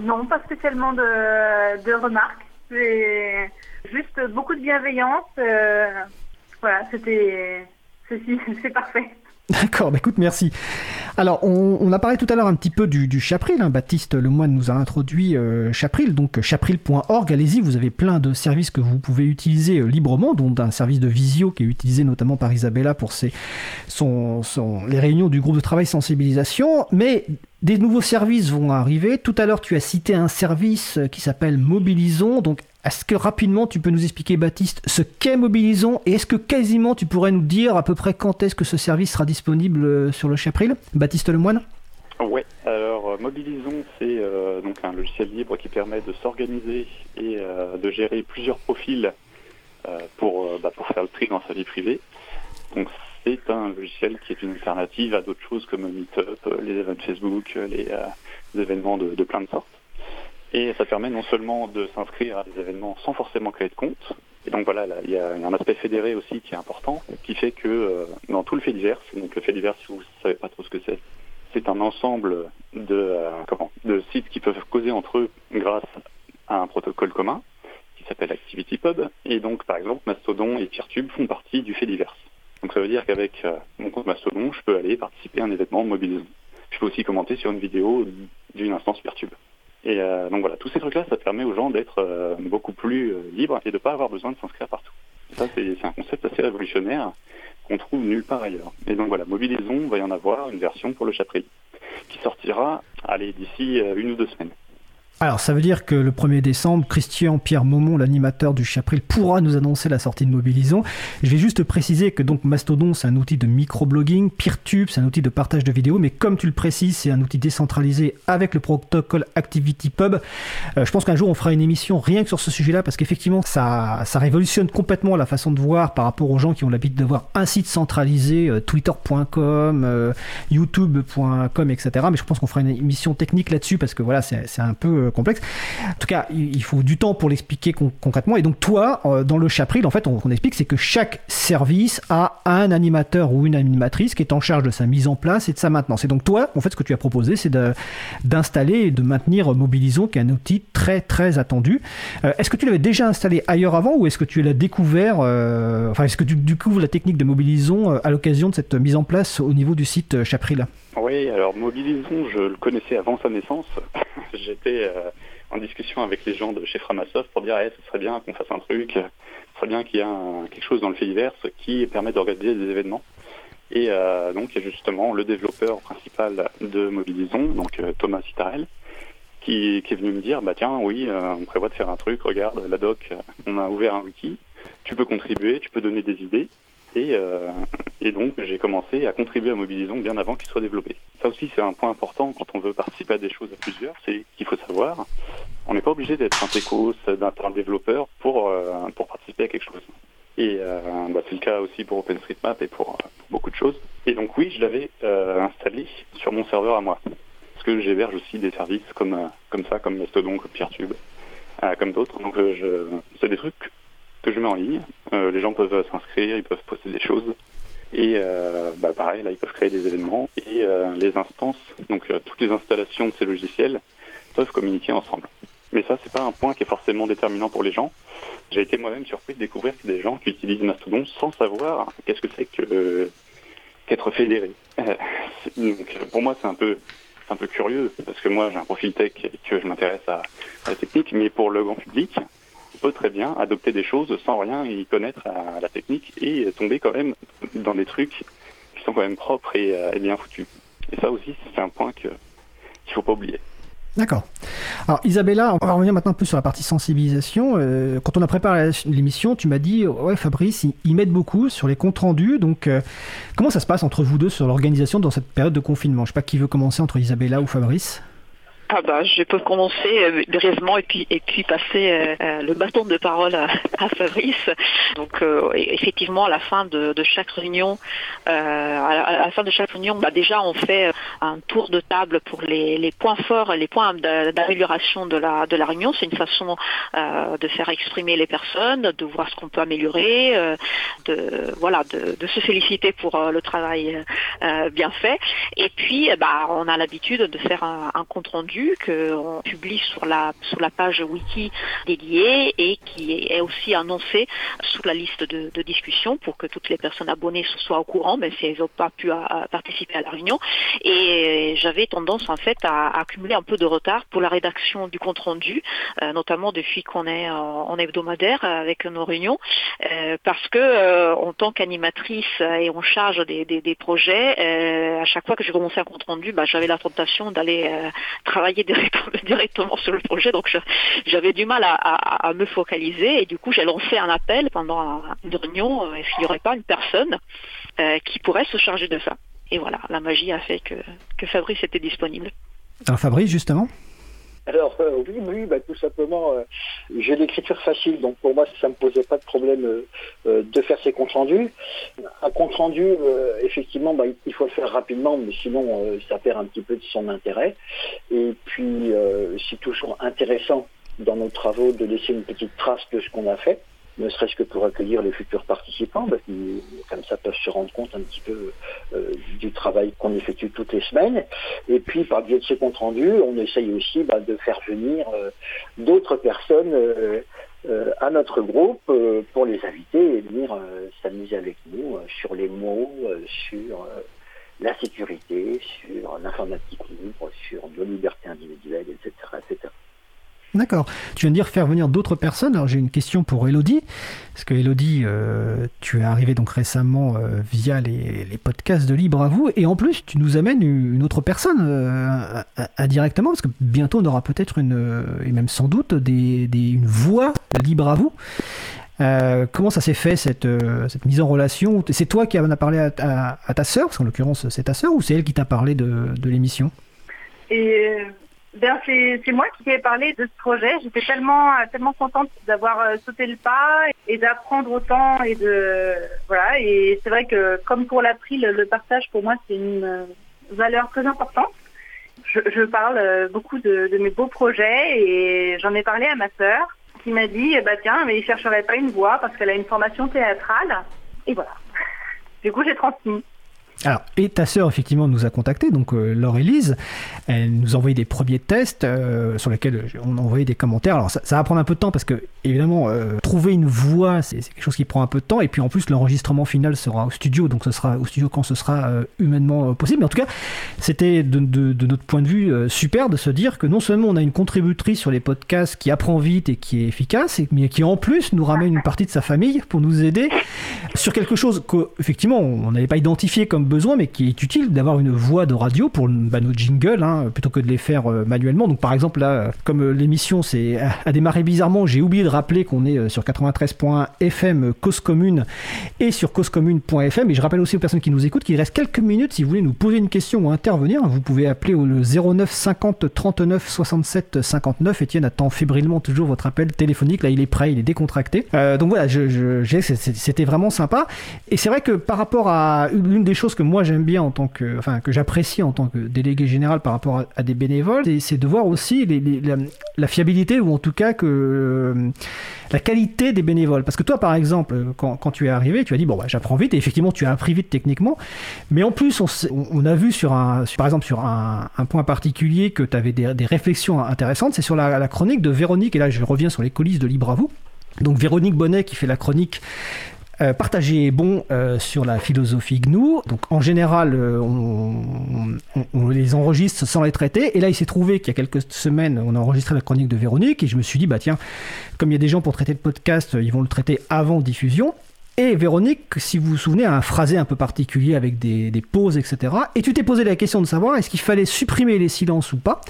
Non, pas spécialement de, remarques. C'est juste beaucoup de bienveillance. Voilà, c'était. C'est parfait. D'accord, bah écoute, merci. Alors, on, a parlé tout à l'heure un petit peu du, Chapril. Hein. Baptiste Lemoine nous a introduit euh, Chapril, donc chapril.org. Allez-y, vous avez plein de services que vous pouvez utiliser euh, librement, dont un service de visio qui est utilisé notamment par Isabella pour les réunions du groupe de travail sensibilisation. Mais des nouveaux services vont arriver. Tout à l'heure, tu as cité un service qui s'appelle Mobilisons. Donc, est-ce que rapidement tu peux nous expliquer, Baptiste, ce qu'est Mobilisons et est-ce que quasiment tu pourrais nous dire à peu près quand est-ce que ce service sera disponible euh, sur le Chapril? Baptiste Lemoine Oui, alors euh, Mobilisons, c'est euh, donc un logiciel libre qui permet de s'organiser et de gérer plusieurs profils pour, bah, pour faire le tri dans sa vie privée. C'est un logiciel qui est une alternative à d'autres choses comme Meetup, les événements Facebook, les, événements de plein de sortes. Et ça permet non seulement de s'inscrire à des événements sans forcément créer de compte, et donc voilà, il y, a un aspect fédéré aussi qui est important, qui fait que euh, dans tout le fait divers, donc le fait divers, si vous ne savez pas trop ce que c'est, c'est un ensemble de, euh, comment, de sites qui peuvent causer entre eux grâce à un protocole commun qui s'appelle ActivityPub. Et donc, par exemple, Mastodon et Peertube font partie du fait divers. Donc ça veut dire qu'avec euh, mon compte Mastodon, je peux aller participer à un événement mobilisant. Je peux aussi commenter sur une vidéo d'une instance Peertube. Et euh, donc voilà, tous ces trucs-là, ça permet aux gens d'être euh, beaucoup plus libres et de ne pas avoir besoin de s'inscrire partout. ça, c'est un concept assez révolutionnaire qu'on trouve nulle part ailleurs. Et donc voilà, Mobilisons, il va y en avoir une version pour le Chapril qui sortira, allez, d'ici une ou deux semaines. Alors, ça veut dire que le 1er décembre, Christian Pierre Maumont, l'animateur du Chapril, pourra nous annoncer la sortie de Mobilisons. Je vais juste préciser que donc Mastodon, c'est un outil de microblogging, Peertube, c'est un outil de partage de vidéos, mais comme tu le précises, c'est un outil décentralisé avec le protocole ActivityPub. Euh, je pense qu'un jour, on fera une émission rien que sur ce sujet-là, parce qu'effectivement, ça, ça révolutionne complètement la façon de voir par rapport aux gens qui ont l'habitude d'avoir un site centralisé, euh, twitter.com, euh, youtube.com, etc. Mais je pense qu'on fera une émission technique là-dessus, parce que voilà, c'est un peu euh, complexe. En tout cas, il faut du temps pour l'expliquer concrètement. Et donc toi, euh, dans le Chapril, en fait, on, explique, c'est que chaque service a un animateur ou une animatrice qui est en charge de sa mise en place et de sa maintenance. Et donc toi, en fait, ce que tu as proposé, c'est d'installer et de maintenir Mobilisons, qui est un outil très très attendu. Euh, est-ce que tu l'avais déjà installé ailleurs avant ou est-ce que tu l'as découvert Enfin, est-ce que tu découvres la technique de Mobilisons à l'occasion de cette mise en place au niveau du site Chapril? Oui, alors Mobilisons, je le connaissais avant sa naissance. J'étais euh, en discussion avec les gens de chez Framasoft pour dire, eh, ce serait bien qu'on fasse un truc, ce serait bien qu'il y ait quelque chose dans le fait divers qui permet d'organiser des événements. Et euh, donc, il y a justement le développeur principal de Mobilisons, donc euh, Thomas Citarel, qui, est venu me dire, bah tiens, oui, on prévoit de faire un truc, regarde, la doc, on a ouvert un wiki, tu peux contribuer, tu peux donner des idées. Euh, et, donc, j'ai commencé à contribuer à Mobilisons bien avant qu'il soit développé. Ça aussi, c'est un point important quand on veut participer à des choses à plusieurs, c'est qu'il faut savoir, on n'est pas obligé d'être un techos, d'un développeur pour, euh, pour participer à quelque chose. Et euh, bah, c'est le cas aussi pour OpenStreetMap et pour, beaucoup de choses. Et donc oui, je l'avais installé sur mon serveur à moi. Parce que j'héberge aussi des services comme, comme ça, comme Mastodon, comme Peertube, comme d'autres. Donc c'est des trucs que je mets en ligne. Euh, les gens peuvent s'inscrire, ils peuvent poster des choses. Et euh, bah, pareil, là, ils peuvent créer des événements. Et euh, les instances, donc toutes les installations de ces logiciels, peuvent communiquer ensemble. Mais ça, c'est pas un point qui est forcément déterminant pour les gens. J'ai été moi-même surpris de découvrir que des gens utilisent Mastodon sans savoir qu'est-ce que c'est que qu'être fédéré. donc, pour moi, c'est un peu un peu curieux parce que moi, j'ai un profil tech et que je m'intéresse à, la technique, mais pour le grand public, peut très bien adopter des choses sans rien y connaître à la technique et tomber quand même dans des trucs qui sont quand même propres et, euh, bien foutus. Et ça aussi, c'est un point qu'il ne faut pas oublier. D'accord. Alors Isabella, on va revenir maintenant un peu sur la partie sensibilisation. Euh, quand on a préparé l'émission, tu m'as dit, ouais Fabrice, ils, m'aident beaucoup sur les comptes rendus. Donc euh, comment ça se passe entre vous deux sur l'organisation dans cette période de confinement? Je ne sais pas qui veut commencer entre Isabella ou Fabrice. Ah bah, je peux commencer euh, brièvement et puis et puis passer euh, euh, le bâton de parole à, Fabrice. Donc effectivement, à la fin de, chaque réunion, à, la, fin de chaque réunion, déjà on fait un tour de table pour les, points forts, les points d'amélioration de la de la réunion. C'est une façon de faire exprimer les personnes, de voir ce qu'on peut améliorer, de voilà, de, se féliciter pour le travail bien fait. Et puis, bah, on a l'habitude de faire un compte rendu qu'on publie sur la, sur la page wiki dédiée et qui est aussi annoncé sur la liste de, discussion pour que toutes les personnes abonnées soient au courant, même si elles n'ont pas pu participer à la réunion. Et j'avais tendance en fait à, accumuler un peu de retard pour la rédaction du compte rendu, euh, notamment depuis qu'on est en, hebdomadaire avec nos réunions, euh, parce que euh, en tant qu'animatrice et en charge des, projets, à chaque fois que je commençais un compte rendu, bah, j'avais la tentation d'aller travailler directement sur le projet, donc j'avais du mal à, me focaliser. Et du coup j'ai lancé un appel pendant une réunion, est-ce qu'il n'y aurait pas une personne euh, qui pourrait se charger de ça? Et voilà, la magie a fait que, que Fabrice était disponible. Alors Fabrice, justement? Alors euh, oui, oui, bah, tout simplement, euh, j'ai l'écriture facile, donc pour moi ça ne me posait pas de problème euh, de faire ces comptes rendus. Un compte rendu, effectivement, bah, il faut le faire rapidement, mais sinon ça perd un petit peu de son intérêt. Et puis c'est toujours intéressant dans nos travaux de laisser une petite trace de ce qu'on a fait ne serait-ce que pour accueillir les futurs participants, parce qu'ils, comme ça, peuvent se rendre compte un petit peu euh, du travail qu'on effectue toutes les semaines. Et puis, par biais de ces comptes rendus, on essaye aussi bah, de faire venir euh, d'autres personnes euh, à notre groupe pour les inviter et venir s'amuser avec nous sur les mots, sur la sécurité, sur l'informatique libre, sur nos libertés individuelles, etc. etc. D'accord. Tu viens de dire faire venir d'autres personnes. Alors j'ai une question pour Elodie. Parce que Elodie, euh, tu es arrivée donc récemment euh, via les, podcasts de Libre à vous. Et en plus, tu nous amènes une autre personne euh, indirectement. Parce que bientôt, on aura peut-être une, et même sans doute, des, une voix Libre à vous. comment ça s'est fait cette, cette, mise en relation? C'est toi qui en as parlé à, ta sœur, parce qu'en l'occurrence c'est ta sœur, ou c'est elle qui t'a parlé de, de l'émission? Et ben, c'est moi qui ai parlé de ce projet. J'étais tellement tellement contente d'avoir euh, sauté le pas et d'apprendre autant et de voilà. Et c'est vrai que comme pour l'April, le partage pour moi c'est une euh, valeur très importante. Je, parle euh, beaucoup de, mes beaux projets et j'en ai parlé à ma sœur qui m'a dit bah tiens mais il chercherait pas une voix parce qu'elle a une formation théâtrale et voilà. Du coup j'ai transmis. Alors, et ta sœur, effectivement, nous a contacté, donc euh, Laure-Élise. Elle nous a envoyé des premiers tests euh, sur lesquels on a envoyé des commentaires. Alors, ça, va prendre un peu de temps parce que, évidemment, euh, trouver une voix, c'est quelque chose qui prend un peu de temps. Et puis, en plus, l'enregistrement final sera au studio, donc ce sera au studio quand ce sera humainement possible. Mais en tout cas, c'était de, notre point de vue super de se dire que non seulement on a une contributrice sur les podcasts qui apprend vite et qui est efficace, mais qui en plus nous ramène une partie de sa famille pour nous aider sur quelque chose qu'effectivement on n'avait pas identifié comme besoin, mais qui est utile d'avoir une voix de radio pour bah, nos jingles, hein, plutôt que de les faire euh, manuellement. Donc par exemple là, comme euh, l'émission c'est a démarré bizarrement, j'ai oublié de rappeler qu'on est euh, sur 93.fm cause commune et sur causecommune.fm. Et je rappelle aussi aux personnes qui nous écoutent qu'il reste quelques minutes si vous voulez nous poser une question ou intervenir. Vous pouvez appeler au 09 50 39 67 59. Etienne attend fébrilement toujours votre appel téléphonique. Là, il est prêt, il est décontracté. donc voilà, je, je, c'était vraiment sympa. Et c'est vrai que par rapport à l'une des choses que moi j'aime bien en tant que, enfin que j'apprécie en tant que délégué général par rapport à, des bénévoles, c'est de voir aussi la, fiabilité ou en tout cas que euh, la qualité des bénévoles. Parce que toi, par exemple, quand, tu es arrivé, tu as dit bon, bah, j'apprends vite et effectivement tu as appris vite techniquement, mais en plus on, a vu sur un, par exemple sur un, point particulier que tu avais des, réflexions intéressantes, c'est sur la, chronique de Véronique et là je reviens sur les coulisses de Libre à vous. Donc Véronique Bonnet qui fait la chronique euh, partager est bon euh, sur la philosophie GNU. Donc en général, euh, on, les enregistre sans les traiter. Et là, il s'est trouvé qu'il y a quelques semaines, on a enregistré la chronique de Véronique et je me suis dit, bah tiens, comme il y a des gens pour traiter le podcast, ils vont le traiter avant diffusion. Et Véronique, si vous vous souvenez, a un phrasé un peu particulier avec des, pauses, etc. Et tu t'es posé la question de savoir est-ce qu'il fallait supprimer les silences ou pas?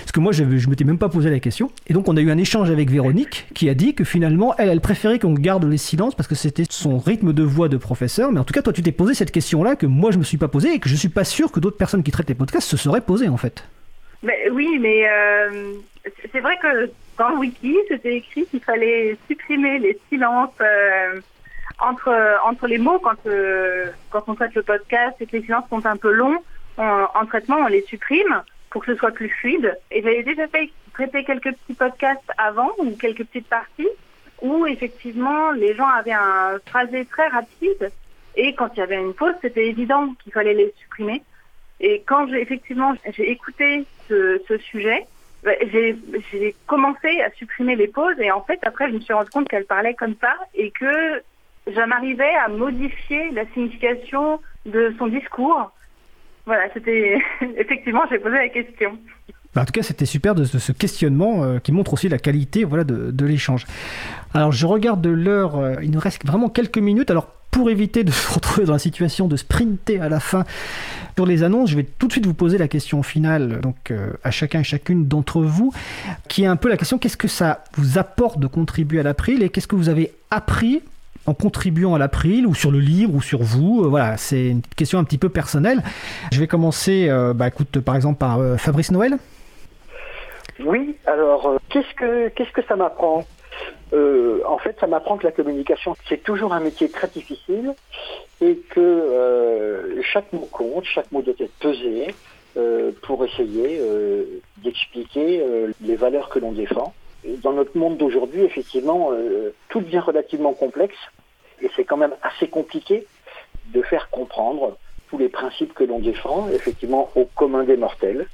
Parce que moi, je ne m'étais même pas posé la question. Et donc, on a eu un échange avec Véronique qui a dit que finalement, elle, elle préférait qu'on garde les silences parce que c'était son rythme de voix de professeur. Mais en tout cas, toi, tu t'es posé cette question-là que moi, je me suis pas posée et que je suis pas sûr que d'autres personnes qui traitent les podcasts se seraient posées en fait. Mais, oui, mais euh, c'est vrai que dans le wiki, c'était écrit qu'il fallait supprimer les silences euh, entre, entre les mots quand, euh, quand on traite le podcast et que les silences sont un peu longs. en traitement, on les supprime pour que ce soit plus fluide. Et j'avais déjà fait traiter quelques petits podcasts avant ou quelques petites parties où effectivement les gens avaient un phrasé très rapide et quand il y avait une pause, c'était évident qu'il fallait les supprimer. Et quand j'ai effectivement j'ai écouté ce, sujet, bah, j'ai commencé à supprimer les pauses et en fait après je me suis rendu compte qu'elle parlait comme ça et que j'en arrivais à modifier la signification de son discours. Voilà, c'était effectivement j'ai posé la question. En tout cas, c'était super de, ce questionnement euh, qui montre aussi la qualité voilà, de, l'échange. Alors, je regarde l'heure, euh, il nous reste vraiment quelques minutes. Alors, pour éviter de se retrouver dans la situation de sprinter à la fin sur les annonces, je vais tout de suite vous poser la question finale donc euh, à chacun et chacune d'entre vous, qui est un peu la question qu'est-ce que ça vous apporte de contribuer à l'April et qu'est-ce que vous avez appris en contribuant à l'April ou sur le livre ou sur vous Voilà, c'est une question un petit peu personnelle. Je vais commencer, bah, écoute, par exemple par Fabrice Noël. Oui, alors euh, qu'est-ce que qu'est-ce que ça m'apprend? Euh, En fait, ça m'apprend que la communication c'est toujours un métier très difficile et que euh, chaque mot compte, chaque mot doit être pesé pour essayer d'expliquer les valeurs que l'on défend. Dans notre monde d'aujourd'hui, effectivement, tout devient relativement complexe et c'est quand même assez compliqué de faire comprendre tous les principes que l'on défend, effectivement, au commun des mortels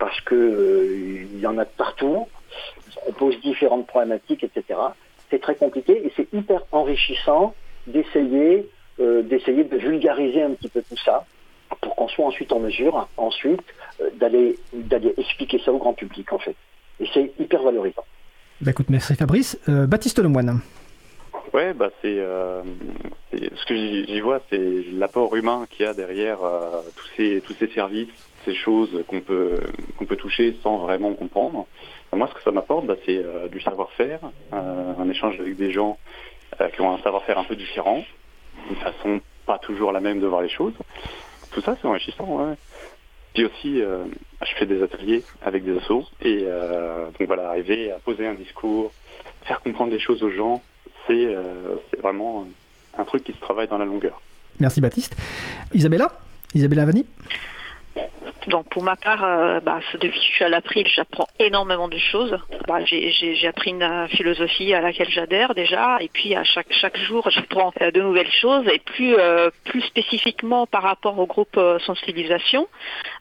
parce que euh, il y en a de partout. On pose différentes problématiques, etc. C'est très compliqué et c'est hyper enrichissant d'essayer euh, d'essayer de vulgariser un petit peu tout ça pour qu'on soit ensuite en mesure, ensuite, euh, d'aller expliquer ça au grand public en fait. Et c'est hyper valorisant. Bah écoute, merci Fabrice. Baptiste Lemoine. Ouais, bah c'est ce que j'y vois, c'est l'apport humain qu'il y a derrière tous ces tous ces services ces choses qu'on peut qu'on peut toucher sans vraiment comprendre. Moi, ce que ça m'apporte, bah, c'est euh, du savoir-faire, euh, un échange avec des gens euh, qui ont un savoir-faire un peu différent, une façon pas toujours la même de voir les choses. Tout ça, c'est enrichissant. Ouais. Puis aussi, je fais des ateliers avec des assos et donc voilà, arriver à poser un discours, faire comprendre des choses aux gens, c'est vraiment un truc qui se travaille dans la longueur. Merci Baptiste. Isabella? Isabella Vanni donc pour ma part, euh, bah, depuis que je suis à l'April, j'apprends énormément de choses. Bah, j'ai appris une philosophie à laquelle j'adhère déjà, et puis à chaque chaque jour, j'apprends euh, de nouvelles choses. Et plus euh, plus spécifiquement par rapport au groupe sensibilisation,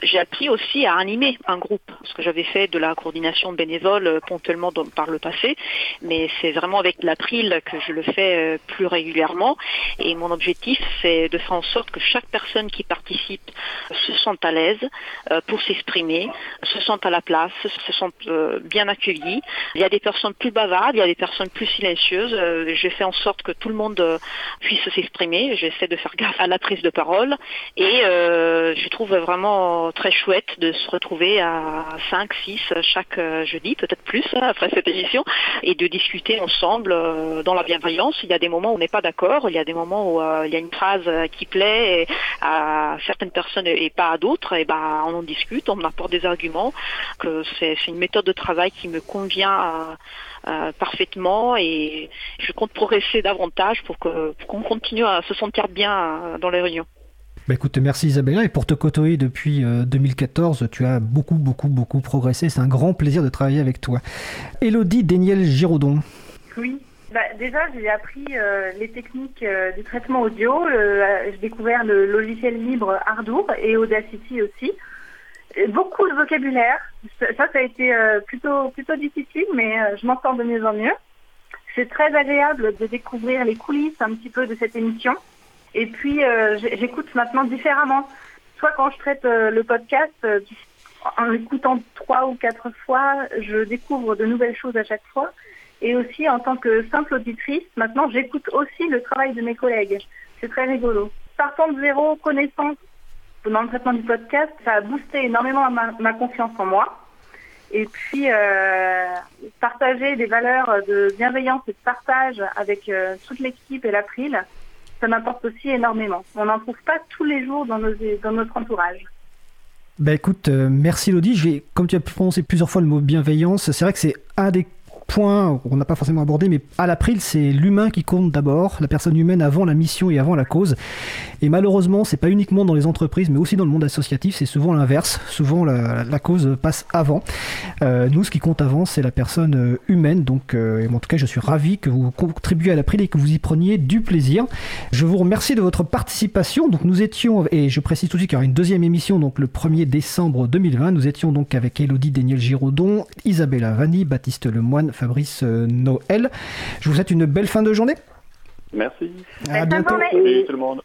j'ai appris aussi à animer un groupe, parce que j'avais fait de la coordination bénévole ponctuellement par le passé, mais c'est vraiment avec l'April que je le fais plus régulièrement. Et mon objectif, c'est de faire en sorte que chaque personne qui participe se sente à l'aise euh, pour s'exprimer, se sentent à la place, se sentent euh, bien accueillis. Il y a des personnes plus bavardes, il y a des personnes plus silencieuses. Euh, je fais en sorte que tout le monde puisse s'exprimer. J'essaie de faire gaffe à la prise de parole et je trouve vraiment très chouette de se retrouver à 5, 6 chaque jeudi, peut-être plus hein, après cette édition, et de discuter ensemble dans la bienveillance. Il y a des moments où on n'est pas d'accord, il y a des moments où il y a une phrase qui plaît à certaines personnes et pas à d'autres. Et on en discute, on m'apporte des arguments, que c'est une méthode de travail qui me convient euh, euh, parfaitement et je compte progresser davantage pour qu'on continue à se sentir bien euh, dans les réunions. Bah écoute, merci Isabella. Et pour te côtoyer depuis 2014, tu as beaucoup, beaucoup, beaucoup progressé. C'est un grand plaisir de travailler avec toi. Elodie Daniel Giraudon. Oui. Bah, déjà, j'ai appris les techniques du traitement audio. j'ai découvert le logiciel libre Ardour et Audacity aussi beaucoup de vocabulaire. Ça, ça a été euh, plutôt, plutôt difficile, mais euh, je m'en sors de mieux en mieux. C'est très agréable de découvrir les coulisses un petit peu de cette émission. Et puis, euh, j'écoute maintenant différemment. Soit quand je traite le podcast, en l'écoutant trois ou quatre fois, je découvre de nouvelles choses à chaque fois. Et aussi, en tant que simple auditrice, maintenant, j'écoute aussi le travail de mes collègues. C'est très rigolo. Partant de zéro connaissance pendant le traitement du podcast, ça a boosté énormément ma, confiance en moi. Et puis, euh, partager des valeurs de bienveillance et de partage avec euh, toute l'équipe et l'April, ça m'apporte aussi énormément. On n'en trouve pas tous les jours dans, dans notre entourage. Bah écoute, euh, merci vais, comme tu as prononcé plusieurs fois le mot bienveillance, c'est vrai que c'est un des point qu'on n'a pas forcément abordé, mais à l'April, c'est l'humain qui compte d'abord, la personne humaine avant la mission et avant la cause. Et malheureusement, c'est pas uniquement dans les entreprises, mais aussi dans le monde associatif, c'est souvent l'inverse. Souvent, la, cause passe avant. Euh, nous, ce qui compte avant, c'est la personne euh, humaine. Donc, euh, en tout cas, je suis ravi que vous contribuiez à l'April et que vous y preniez du plaisir. Je vous remercie de votre participation. Donc, nous étions, et je précise tout de suite qu'il y aura une deuxième émission, donc le 1er décembre 2020. Nous étions donc avec Elodie Daniel Giraudon, Isabella Vanni, Baptiste Lemoine, Fabrice euh, Noël. Je vous souhaite une belle fin de journée. Merci. À bientôt. Salut tout le monde.